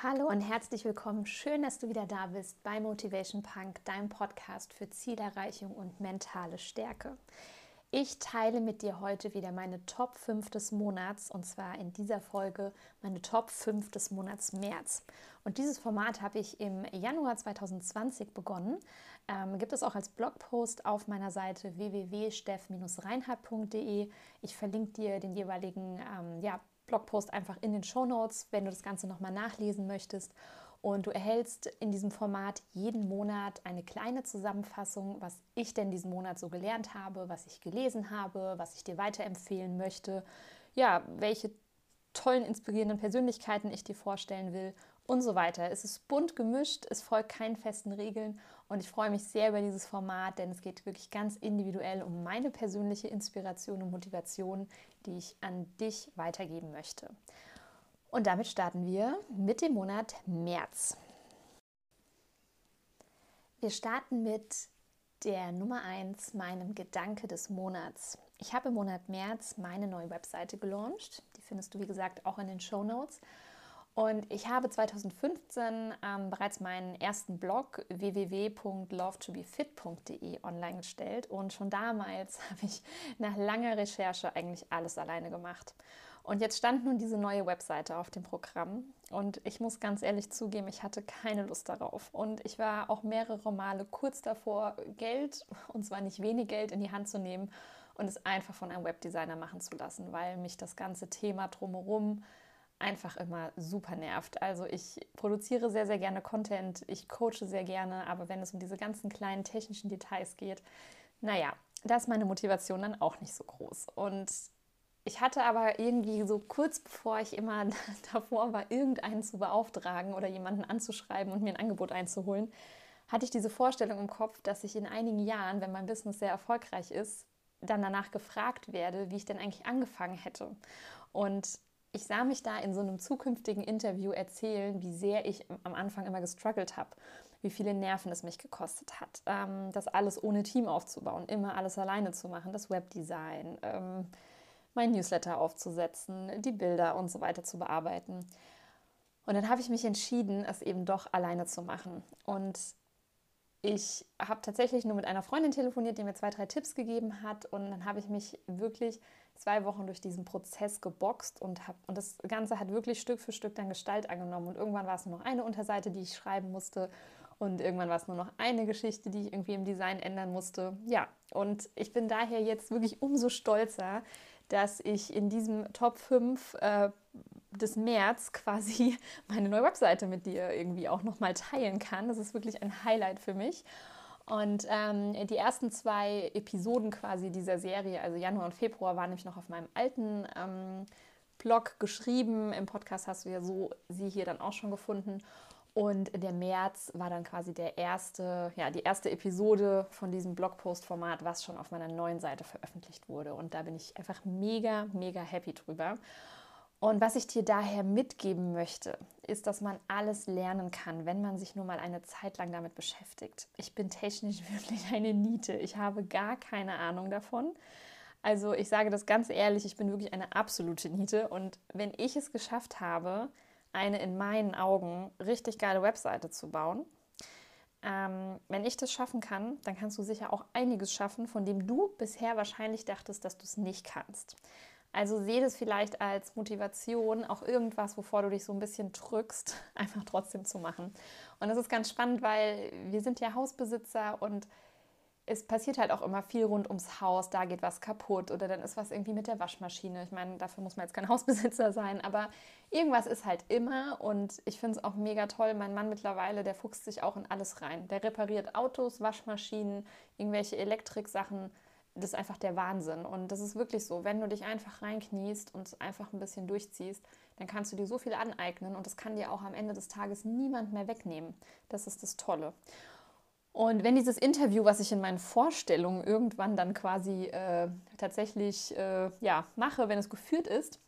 Hallo und herzlich willkommen. Schön, dass du wieder da bist bei Motivation Punk, deinem Podcast für Zielerreichung und mentale Stärke. Ich teile mit dir heute wieder meine Top 5 des Monats und zwar in dieser Folge meine Top 5 des Monats März. Und dieses Format habe ich im Januar 2020 begonnen. Ähm, gibt es auch als Blogpost auf meiner Seite www.steff-reinhardt.de. Ich verlinke dir den jeweiligen ähm, ja, Blogpost einfach in den Show Notes, wenn du das Ganze nochmal nachlesen möchtest. Und du erhältst in diesem Format jeden Monat eine kleine Zusammenfassung, was ich denn diesen Monat so gelernt habe, was ich gelesen habe, was ich dir weiterempfehlen möchte, ja, welche tollen, inspirierenden Persönlichkeiten ich dir vorstellen will und so weiter. Es ist bunt gemischt, es folgt keinen festen Regeln und ich freue mich sehr über dieses Format, denn es geht wirklich ganz individuell um meine persönliche Inspiration und Motivation, die ich an dich weitergeben möchte. Und damit starten wir mit dem Monat März. Wir starten mit der Nummer 1, meinem Gedanke des Monats. Ich habe im Monat März meine neue Webseite gelauncht. Die findest du, wie gesagt, auch in den Show Notes. Und ich habe 2015 ähm, bereits meinen ersten Blog www.lovetobefit.de online gestellt und schon damals habe ich nach langer Recherche eigentlich alles alleine gemacht. Und jetzt stand nun diese neue Webseite auf dem Programm und ich muss ganz ehrlich zugeben, ich hatte keine Lust darauf. Und ich war auch mehrere Male kurz davor, Geld, und zwar nicht wenig Geld, in die Hand zu nehmen und es einfach von einem Webdesigner machen zu lassen, weil mich das ganze Thema drumherum einfach immer super nervt. Also ich produziere sehr, sehr gerne Content, ich coache sehr gerne, aber wenn es um diese ganzen kleinen technischen Details geht, naja, da ist meine Motivation dann auch nicht so groß. Und ich hatte aber irgendwie so kurz bevor ich immer davor war, irgendeinen zu beauftragen oder jemanden anzuschreiben und mir ein Angebot einzuholen, hatte ich diese Vorstellung im Kopf, dass ich in einigen Jahren, wenn mein Business sehr erfolgreich ist, dann danach gefragt werde, wie ich denn eigentlich angefangen hätte. Und ich sah mich da in so einem zukünftigen Interview erzählen, wie sehr ich am Anfang immer gestruggelt habe, wie viele Nerven es mich gekostet hat, ähm, das alles ohne Team aufzubauen, immer alles alleine zu machen, das Webdesign, ähm, mein Newsletter aufzusetzen, die Bilder und so weiter zu bearbeiten. Und dann habe ich mich entschieden, es eben doch alleine zu machen. Und ich habe tatsächlich nur mit einer Freundin telefoniert, die mir zwei, drei Tipps gegeben hat. Und dann habe ich mich wirklich zwei Wochen durch diesen Prozess geboxt und, hab, und das Ganze hat wirklich Stück für Stück dann Gestalt angenommen. Und irgendwann war es nur noch eine Unterseite, die ich schreiben musste. Und irgendwann war es nur noch eine Geschichte, die ich irgendwie im Design ändern musste. Ja, und ich bin daher jetzt wirklich umso stolzer, dass ich in diesem Top 5 äh, des März quasi meine neue Webseite mit dir irgendwie auch nochmal teilen kann. Das ist wirklich ein Highlight für mich. Und ähm, die ersten zwei Episoden quasi dieser Serie, also Januar und Februar, waren nämlich noch auf meinem alten ähm, Blog geschrieben. Im Podcast hast du ja so sie hier dann auch schon gefunden. Und der März war dann quasi der erste, ja, die erste Episode von diesem Blogpost-Format, was schon auf meiner neuen Seite veröffentlicht wurde. Und da bin ich einfach mega, mega happy drüber. Und was ich dir daher mitgeben möchte, ist, dass man alles lernen kann, wenn man sich nur mal eine Zeit lang damit beschäftigt. Ich bin technisch wirklich eine Niete. Ich habe gar keine Ahnung davon. Also ich sage das ganz ehrlich, ich bin wirklich eine absolute Niete. Und wenn ich es geschafft habe, eine in meinen Augen richtig geile Webseite zu bauen, ähm, wenn ich das schaffen kann, dann kannst du sicher auch einiges schaffen, von dem du bisher wahrscheinlich dachtest, dass du es nicht kannst. Also sehe das vielleicht als Motivation, auch irgendwas, wovor du dich so ein bisschen drückst, einfach trotzdem zu machen. Und das ist ganz spannend, weil wir sind ja Hausbesitzer und es passiert halt auch immer viel rund ums Haus. Da geht was kaputt oder dann ist was irgendwie mit der Waschmaschine. Ich meine, dafür muss man jetzt kein Hausbesitzer sein, aber irgendwas ist halt immer und ich finde es auch mega toll. Mein Mann mittlerweile, der fuchst sich auch in alles rein. Der repariert Autos, Waschmaschinen, irgendwelche Elektriksachen das ist einfach der Wahnsinn. Und das ist wirklich so, wenn du dich einfach reinkniest und einfach ein bisschen durchziehst, dann kannst du dir so viel aneignen und das kann dir auch am Ende des Tages niemand mehr wegnehmen. Das ist das Tolle. Und wenn dieses Interview, was ich in meinen Vorstellungen irgendwann dann quasi äh, tatsächlich äh, ja, mache, wenn es geführt ist,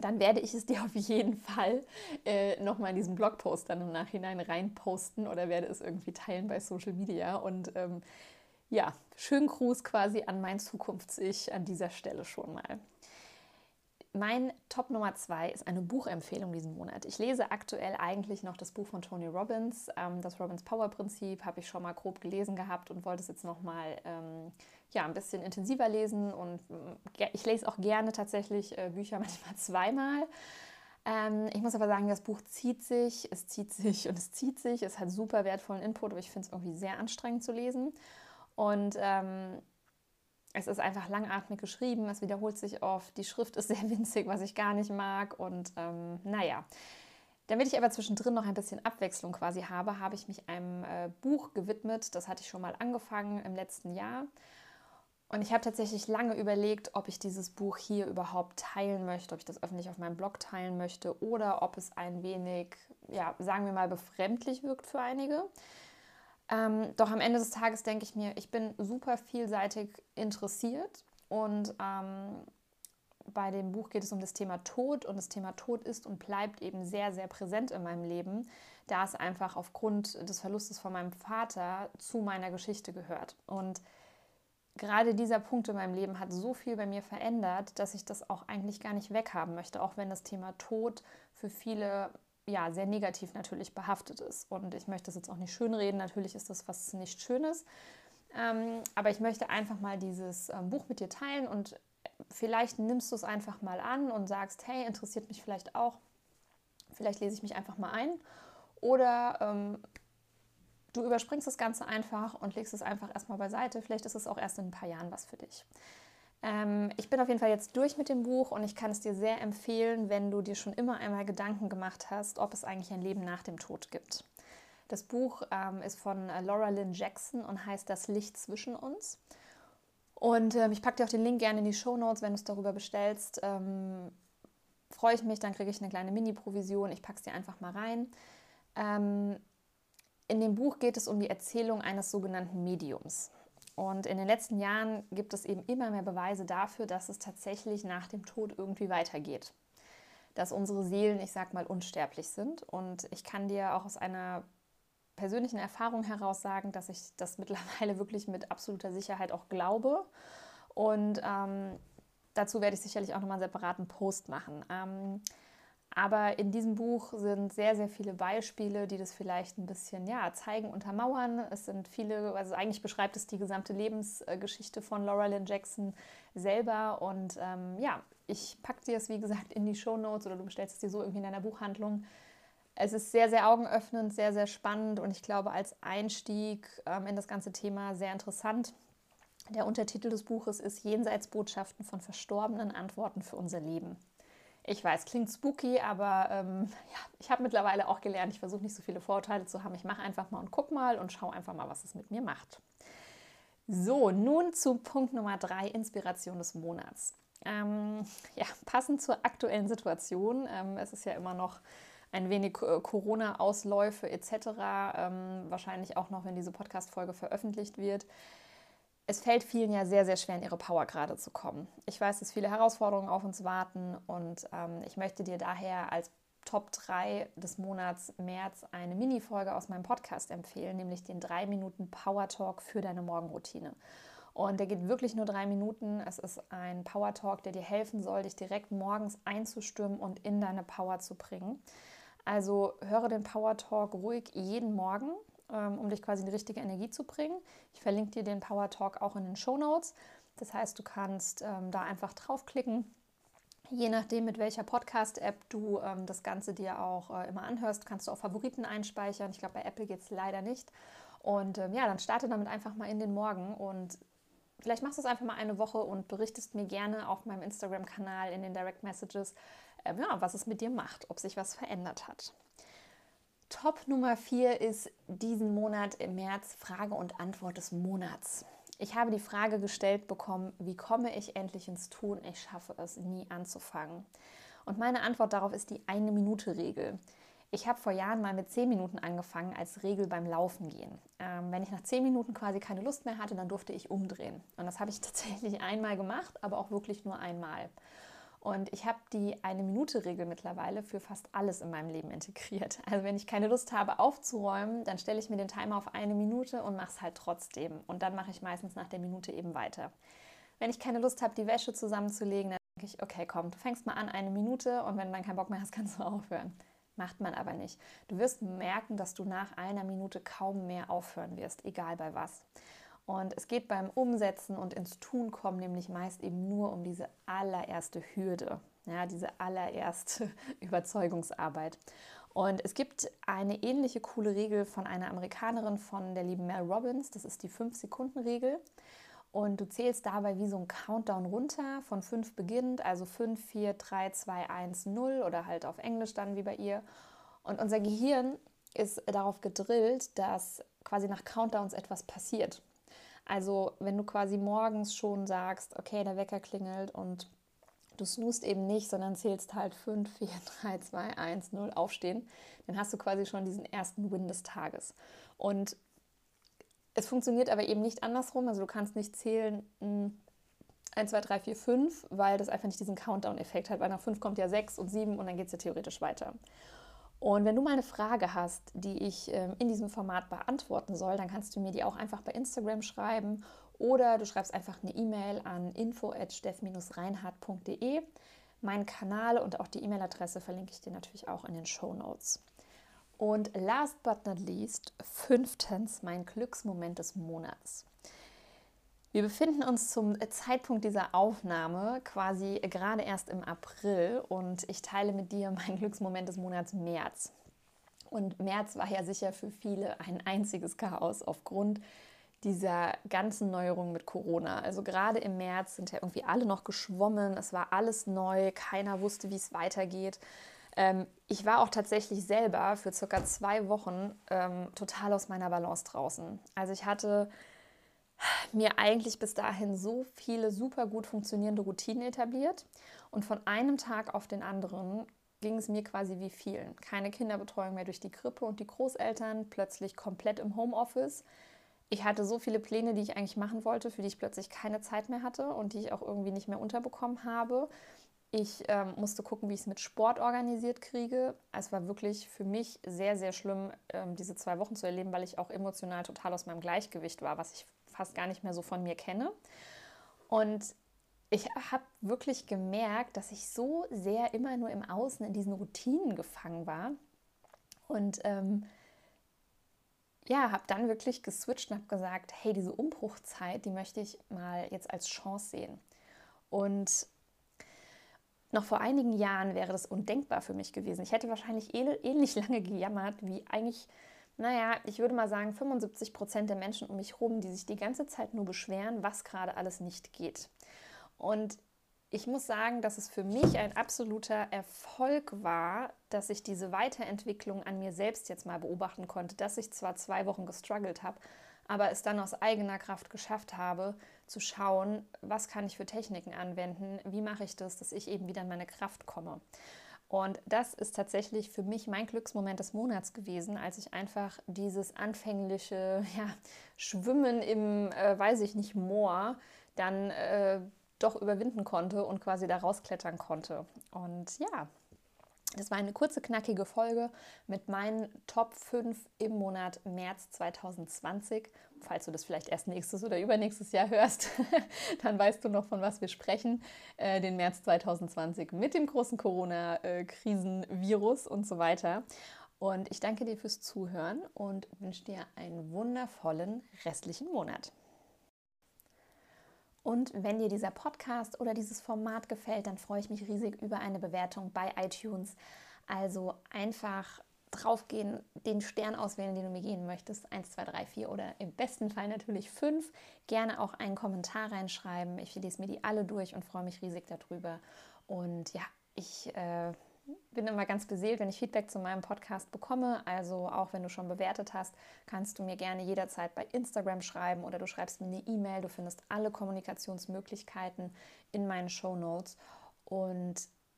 dann werde ich es dir auf jeden Fall äh, nochmal in diesen Blogpost dann im Nachhinein reinposten oder werde es irgendwie teilen bei Social Media. Und ähm, ja, schönen Gruß quasi an mein Zukunfts-Ich an dieser Stelle schon mal. Mein Top Nummer zwei ist eine Buchempfehlung diesen Monat. Ich lese aktuell eigentlich noch das Buch von Tony Robbins. Ähm, das Robbins Power Prinzip habe ich schon mal grob gelesen gehabt und wollte es jetzt noch mal ähm, ja, ein bisschen intensiver lesen. Und äh, ich lese auch gerne tatsächlich äh, Bücher manchmal zweimal. Ähm, ich muss aber sagen, das Buch zieht sich, es zieht sich und es zieht sich. Es hat super wertvollen Input, aber ich finde es irgendwie sehr anstrengend zu lesen. Und ähm, es ist einfach langatmig geschrieben, es wiederholt sich oft, die Schrift ist sehr winzig, was ich gar nicht mag. Und ähm, naja, damit ich aber zwischendrin noch ein bisschen Abwechslung quasi habe, habe ich mich einem äh, Buch gewidmet. Das hatte ich schon mal angefangen im letzten Jahr. Und ich habe tatsächlich lange überlegt, ob ich dieses Buch hier überhaupt teilen möchte, ob ich das öffentlich auf meinem Blog teilen möchte oder ob es ein wenig, ja, sagen wir mal, befremdlich wirkt für einige. Ähm, doch am Ende des Tages denke ich mir, ich bin super vielseitig interessiert und ähm, bei dem Buch geht es um das Thema Tod und das Thema Tod ist und bleibt eben sehr, sehr präsent in meinem Leben, da es einfach aufgrund des Verlustes von meinem Vater zu meiner Geschichte gehört. Und gerade dieser Punkt in meinem Leben hat so viel bei mir verändert, dass ich das auch eigentlich gar nicht weghaben möchte, auch wenn das Thema Tod für viele ja sehr negativ natürlich behaftet ist. Und ich möchte das jetzt auch nicht schönreden, natürlich ist das was nicht Schönes. Ähm, aber ich möchte einfach mal dieses ähm, Buch mit dir teilen und vielleicht nimmst du es einfach mal an und sagst, hey, interessiert mich vielleicht auch. Vielleicht lese ich mich einfach mal ein. Oder ähm, du überspringst das Ganze einfach und legst es einfach erstmal beiseite. Vielleicht ist es auch erst in ein paar Jahren was für dich. Ähm, ich bin auf jeden Fall jetzt durch mit dem Buch und ich kann es dir sehr empfehlen, wenn du dir schon immer einmal Gedanken gemacht hast, ob es eigentlich ein Leben nach dem Tod gibt. Das Buch ähm, ist von äh, Laura Lynn Jackson und heißt Das Licht zwischen uns. Und ähm, ich packe dir auch den Link gerne in die Show Notes, wenn du es darüber bestellst. Ähm, freue ich mich, dann kriege ich eine kleine Mini-Provision. Ich packe es dir einfach mal rein. Ähm, in dem Buch geht es um die Erzählung eines sogenannten Mediums. Und in den letzten Jahren gibt es eben immer mehr Beweise dafür, dass es tatsächlich nach dem Tod irgendwie weitergeht. Dass unsere Seelen, ich sag mal, unsterblich sind. Und ich kann dir auch aus einer persönlichen Erfahrung heraus sagen, dass ich das mittlerweile wirklich mit absoluter Sicherheit auch glaube. Und ähm, dazu werde ich sicherlich auch nochmal einen separaten Post machen. Ähm, aber in diesem Buch sind sehr, sehr viele Beispiele, die das vielleicht ein bisschen ja, zeigen, untermauern. Es sind viele, also eigentlich beschreibt es die gesamte Lebensgeschichte von Laura Lynn Jackson selber. Und ähm, ja, ich packe dir es, wie gesagt, in die Show Notes oder du bestellst es dir so irgendwie in deiner Buchhandlung. Es ist sehr, sehr augenöffnend, sehr, sehr spannend und ich glaube als Einstieg ähm, in das ganze Thema sehr interessant. Der Untertitel des Buches ist Jenseitsbotschaften von Verstorbenen, Antworten für unser Leben. Ich weiß, klingt spooky, aber ähm, ja, ich habe mittlerweile auch gelernt, ich versuche nicht so viele Vorurteile zu haben. Ich mache einfach mal und guck mal und schaue einfach mal, was es mit mir macht. So, nun zu Punkt Nummer drei, Inspiration des Monats. Ähm, ja, passend zur aktuellen Situation. Ähm, es ist ja immer noch ein wenig äh, Corona-Ausläufe etc. Ähm, wahrscheinlich auch noch, wenn diese Podcast-Folge veröffentlicht wird es fällt vielen ja sehr, sehr schwer, in ihre Power gerade zu kommen. Ich weiß, dass viele Herausforderungen auf uns warten und ähm, ich möchte dir daher als Top 3 des Monats März eine Mini-Folge aus meinem Podcast empfehlen, nämlich den 3 Minuten Power Talk für deine Morgenroutine. Und der geht wirklich nur drei Minuten. Es ist ein Power Talk, der dir helfen soll, dich direkt morgens einzustimmen und in deine Power zu bringen. Also höre den Power Talk ruhig jeden Morgen um dich quasi in die richtige Energie zu bringen. Ich verlinke dir den Power Talk auch in den Show Notes. Das heißt, du kannst ähm, da einfach draufklicken. Je nachdem, mit welcher Podcast-App du ähm, das Ganze dir auch äh, immer anhörst, kannst du auch Favoriten einspeichern. Ich glaube, bei Apple geht es leider nicht. Und ähm, ja, dann starte damit einfach mal in den Morgen und vielleicht machst du es einfach mal eine Woche und berichtest mir gerne auf meinem Instagram-Kanal in den Direct Messages, äh, ja, was es mit dir macht, ob sich was verändert hat. Top Nummer 4 ist diesen Monat im März Frage und Antwort des Monats. Ich habe die Frage gestellt bekommen, wie komme ich endlich ins Tun? Ich schaffe es nie anzufangen. Und meine Antwort darauf ist die Eine-Minute-Regel. Ich habe vor Jahren mal mit 10 Minuten angefangen als Regel beim Laufen gehen. Ähm, wenn ich nach 10 Minuten quasi keine Lust mehr hatte, dann durfte ich umdrehen. Und das habe ich tatsächlich einmal gemacht, aber auch wirklich nur einmal. Und ich habe die Eine-Minute-Regel mittlerweile für fast alles in meinem Leben integriert. Also wenn ich keine Lust habe aufzuräumen, dann stelle ich mir den Timer auf eine Minute und mache es halt trotzdem. Und dann mache ich meistens nach der Minute eben weiter. Wenn ich keine Lust habe, die Wäsche zusammenzulegen, dann ich, okay, komm, du fängst mal an eine Minute und wenn du dann keinen Bock mehr hast, kannst du aufhören. Macht man aber nicht. Du wirst merken, dass du nach einer Minute kaum mehr aufhören wirst, egal bei was. Und es geht beim Umsetzen und ins Tun kommen nämlich meist eben nur um diese allererste Hürde, ja, diese allererste Überzeugungsarbeit. Und es gibt eine ähnliche coole Regel von einer Amerikanerin, von der lieben Mel Robbins. Das ist die 5-Sekunden-Regel. Und du zählst dabei wie so ein Countdown runter, von 5 beginnend, also 5, 4, 3, 2, 1, 0 oder halt auf Englisch dann wie bei ihr. Und unser Gehirn ist darauf gedrillt, dass quasi nach Countdowns etwas passiert. Also wenn du quasi morgens schon sagst, okay, der Wecker klingelt und du snoost eben nicht, sondern zählst halt 5, 4, 3, 2, 1, 0 aufstehen, dann hast du quasi schon diesen ersten Win des Tages. Und es funktioniert aber eben nicht andersrum. Also du kannst nicht zählen 1, 2, 3, 4, 5, weil das einfach nicht diesen Countdown-Effekt hat. Weil nach 5 kommt ja 6 und 7 und dann geht es ja theoretisch weiter. Und wenn du mal eine Frage hast, die ich ähm, in diesem Format beantworten soll, dann kannst du mir die auch einfach bei Instagram schreiben oder du schreibst einfach eine E-Mail an info@steff-reinhardt.de. Mein Kanal und auch die E-Mail-Adresse verlinke ich dir natürlich auch in den Show Notes. Und last but not least, fünftens, mein Glücksmoment des Monats. Wir befinden uns zum Zeitpunkt dieser Aufnahme quasi gerade erst im April und ich teile mit dir meinen Glücksmoment des Monats März. Und März war ja sicher für viele ein einziges Chaos aufgrund dieser ganzen Neuerungen mit Corona. Also gerade im März sind ja irgendwie alle noch geschwommen, es war alles neu, keiner wusste, wie es weitergeht. Ähm, ich war auch tatsächlich selber für circa zwei Wochen ähm, total aus meiner Balance draußen. Also ich hatte mir eigentlich bis dahin so viele super gut funktionierende Routinen etabliert und von einem Tag auf den anderen ging es mir quasi wie vielen. Keine Kinderbetreuung mehr durch die Krippe und die Großeltern, plötzlich komplett im Homeoffice. Ich hatte so viele Pläne, die ich eigentlich machen wollte, für die ich plötzlich keine Zeit mehr hatte und die ich auch irgendwie nicht mehr unterbekommen habe. Ich ähm, musste gucken, wie ich es mit Sport organisiert kriege. Es war wirklich für mich sehr, sehr schlimm, ähm, diese zwei Wochen zu erleben, weil ich auch emotional total aus meinem Gleichgewicht war, was ich fast gar nicht mehr so von mir kenne. Und ich habe wirklich gemerkt, dass ich so sehr immer nur im Außen in diesen Routinen gefangen war. Und ähm, ja, habe dann wirklich geswitcht und habe gesagt, hey, diese Umbruchzeit, die möchte ich mal jetzt als Chance sehen. Und noch vor einigen Jahren wäre das undenkbar für mich gewesen. Ich hätte wahrscheinlich ähnlich lange gejammert wie eigentlich, naja, ich würde mal sagen 75 Prozent der Menschen um mich herum, die sich die ganze Zeit nur beschweren, was gerade alles nicht geht. Und ich muss sagen, dass es für mich ein absoluter Erfolg war, dass ich diese Weiterentwicklung an mir selbst jetzt mal beobachten konnte, dass ich zwar zwei Wochen gestruggelt habe, aber es dann aus eigener Kraft geschafft habe, zu schauen, was kann ich für Techniken anwenden, wie mache ich das, dass ich eben wieder in meine Kraft komme. Und das ist tatsächlich für mich mein Glücksmoment des Monats gewesen, als ich einfach dieses anfängliche ja, Schwimmen im, äh, weiß ich nicht, Moor dann äh, doch überwinden konnte und quasi da rausklettern konnte. Und ja, das war eine kurze, knackige Folge mit meinen Top 5 im Monat März 2020. Falls du das vielleicht erst nächstes oder übernächstes Jahr hörst, dann weißt du noch, von was wir sprechen. Äh, den März 2020 mit dem großen Corona-Krisenvirus und so weiter. Und ich danke dir fürs Zuhören und wünsche dir einen wundervollen restlichen Monat. Und wenn dir dieser Podcast oder dieses Format gefällt, dann freue ich mich riesig über eine Bewertung bei iTunes. Also einfach draufgehen, den Stern auswählen, den du mir gehen möchtest. 1, 2, 3, 4 oder im besten Fall natürlich 5. Gerne auch einen Kommentar reinschreiben. Ich lese mir die alle durch und freue mich riesig darüber. Und ja, ich äh, bin immer ganz beseelt, wenn ich Feedback zu meinem Podcast bekomme. Also auch wenn du schon bewertet hast, kannst du mir gerne jederzeit bei Instagram schreiben oder du schreibst mir eine E-Mail. Du findest alle Kommunikationsmöglichkeiten in meinen Show Notes. Und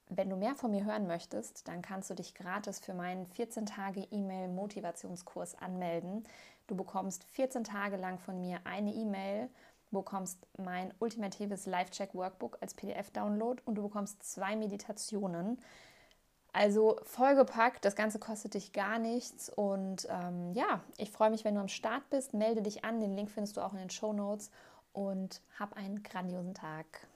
wenn du mehr von mir hören möchtest, dann kannst du dich gratis für meinen 14 Tage E-Mail-Motivationskurs anmelden. Du bekommst 14 Tage lang von mir eine E-Mail bekommst mein ultimatives Live-Check-Workbook als PDF-Download und du bekommst zwei Meditationen, also vollgepackt, das Ganze kostet dich gar nichts. Und ähm, ja, ich freue mich, wenn du am Start bist. Melde dich an, den Link findest du auch in den Show Notes und hab einen grandiosen Tag.